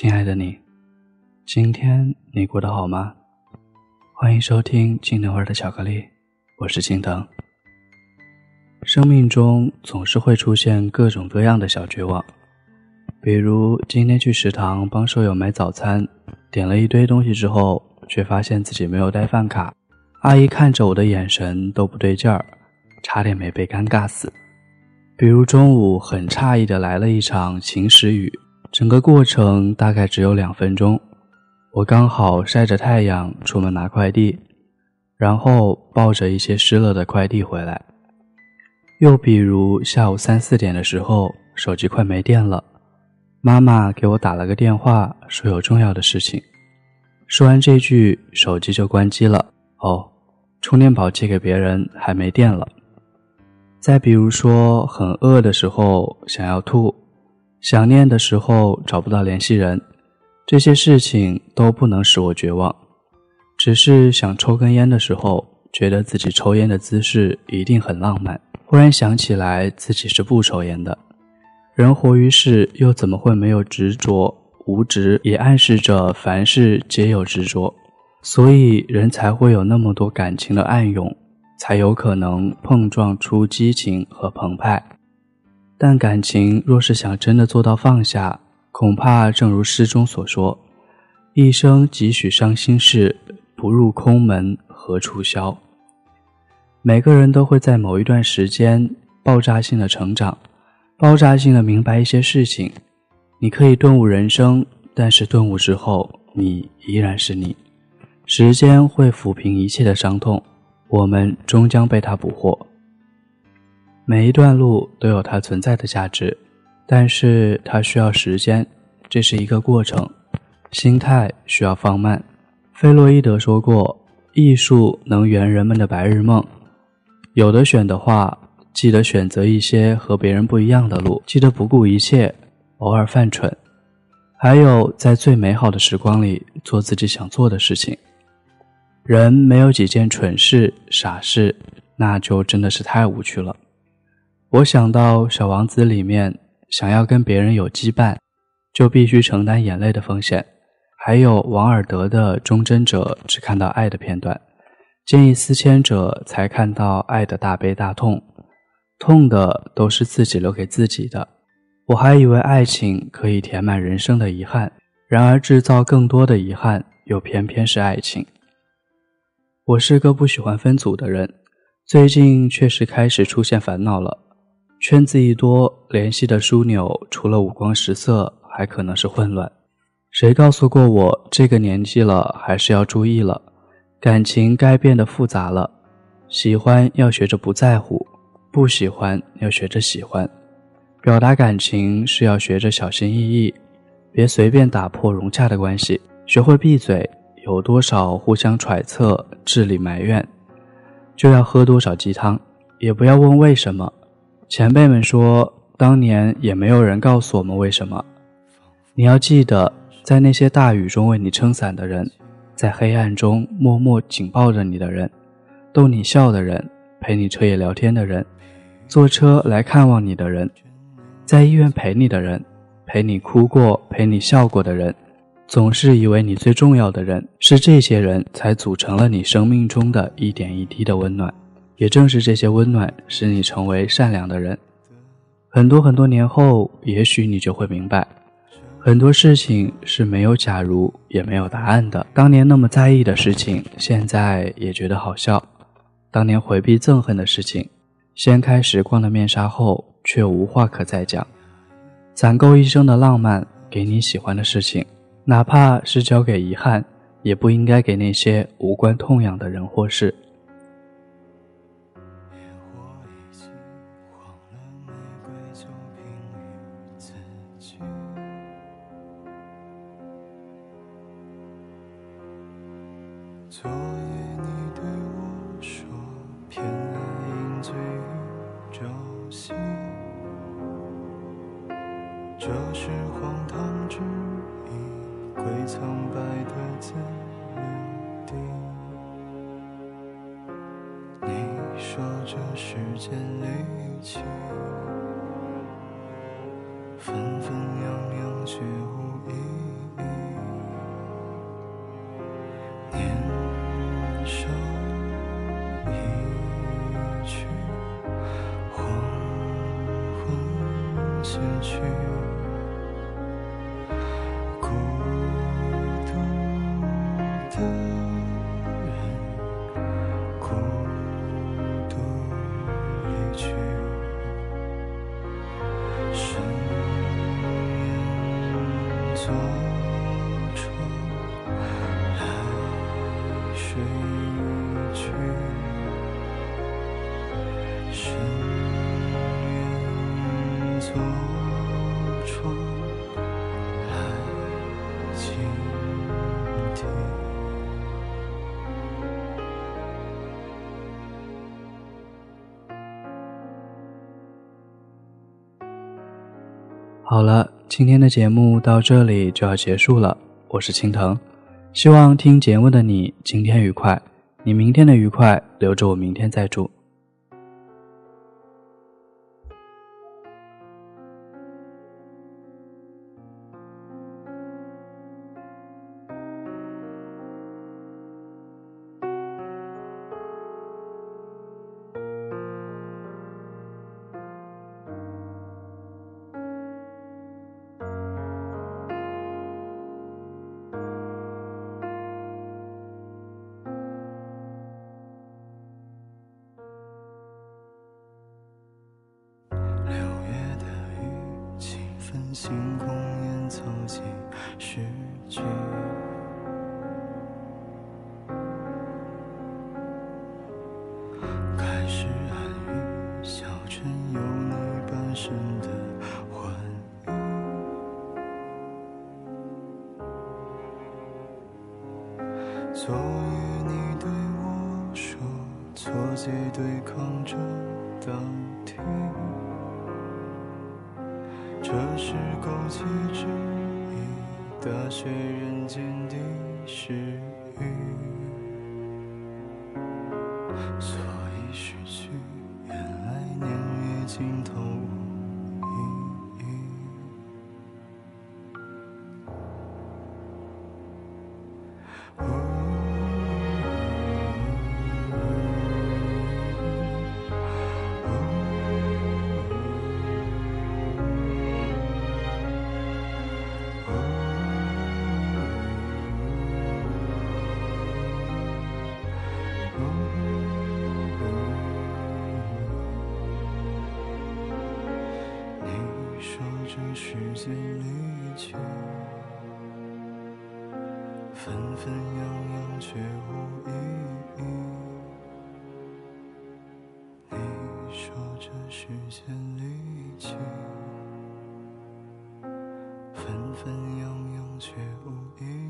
亲爱的你，今天你过得好吗？欢迎收听金腾味的巧克力，我是金藤。生命中总是会出现各种各样的小绝望，比如今天去食堂帮舍友买早餐，点了一堆东西之后，却发现自己没有带饭卡，阿姨看着我的眼神都不对劲儿，差点没被尴尬死。比如中午很诧异的来了一场晴时雨。整个过程大概只有两分钟，我刚好晒着太阳出门拿快递，然后抱着一些湿了的快递回来。又比如下午三四点的时候，手机快没电了，妈妈给我打了个电话，说有重要的事情。说完这句，手机就关机了。哦，充电宝借给别人还没电了。再比如说很饿的时候想要吐。想念的时候找不到联系人，这些事情都不能使我绝望。只是想抽根烟的时候，觉得自己抽烟的姿势一定很浪漫。忽然想起来自己是不抽烟的。人活于世，又怎么会没有执着？无执也暗示着凡事皆有执着，所以人才会有那么多感情的暗涌，才有可能碰撞出激情和澎湃。但感情若是想真的做到放下，恐怕正如诗中所说：“一生几许伤心事，不入空门何处消。”每个人都会在某一段时间爆炸性的成长，爆炸性的明白一些事情。你可以顿悟人生，但是顿悟之后，你依然是你。时间会抚平一切的伤痛，我们终将被它捕获。每一段路都有它存在的价值，但是它需要时间，这是一个过程。心态需要放慢。弗洛伊德说过：“艺术能圆人们的白日梦。”有的选的话，记得选择一些和别人不一样的路，记得不顾一切，偶尔犯蠢，还有在最美好的时光里做自己想做的事情。人没有几件蠢事、傻事，那就真的是太无趣了。我想到《小王子》里面，想要跟别人有羁绊，就必须承担眼泪的风险。还有王尔德的《忠贞者》，只看到爱的片段；见异思迁者才看到爱的大悲大痛，痛的都是自己留给自己的。我还以为爱情可以填满人生的遗憾，然而制造更多的遗憾，又偏偏是爱情。我是个不喜欢分组的人，最近确实开始出现烦恼了。圈子一多，联系的枢纽除了五光十色，还可能是混乱。谁告诉过我，这个年纪了还是要注意了？感情该变得复杂了。喜欢要学着不在乎，不喜欢要学着喜欢。表达感情是要学着小心翼翼，别随便打破融洽的关系。学会闭嘴，有多少互相揣测、智力埋怨，就要喝多少鸡汤。也不要问为什么。前辈们说，当年也没有人告诉我们为什么。你要记得，在那些大雨中为你撑伞的人，在黑暗中默默紧抱着你的人，逗你笑的人，陪你彻夜聊天的人，坐车来看望你的人，在医院陪你的人，陪你哭过、陪你笑过的人，总是以为你最重要的人是这些人才组成了你生命中的一点一滴的温暖。也正是这些温暖，使你成为善良的人。很多很多年后，也许你就会明白，很多事情是没有假如，也没有答案的。当年那么在意的事情，现在也觉得好笑；当年回避憎恨的事情，掀开时光的面纱后，却无话可再讲。攒够一生的浪漫，给你喜欢的事情，哪怕是交给遗憾，也不应该给那些无关痛痒的人或事。千里情，纷纷扬扬却无意义。年少一去，黄昏间去。好了，今天的节目到这里就要结束了。我是青藤，希望听节目的你今天愉快，你明天的愉快留着我明天再祝。星空演奏几世纪，开始暗喻小镇有你半生的回忆。昨夜你对我说，错觉对抗着倒替。这是苟且之意，大雪人间的诗语，所以失去，原来年月尽头。时间离去，纷纷扬扬却无意义。你说这时间离去，纷纷扬扬却无意义。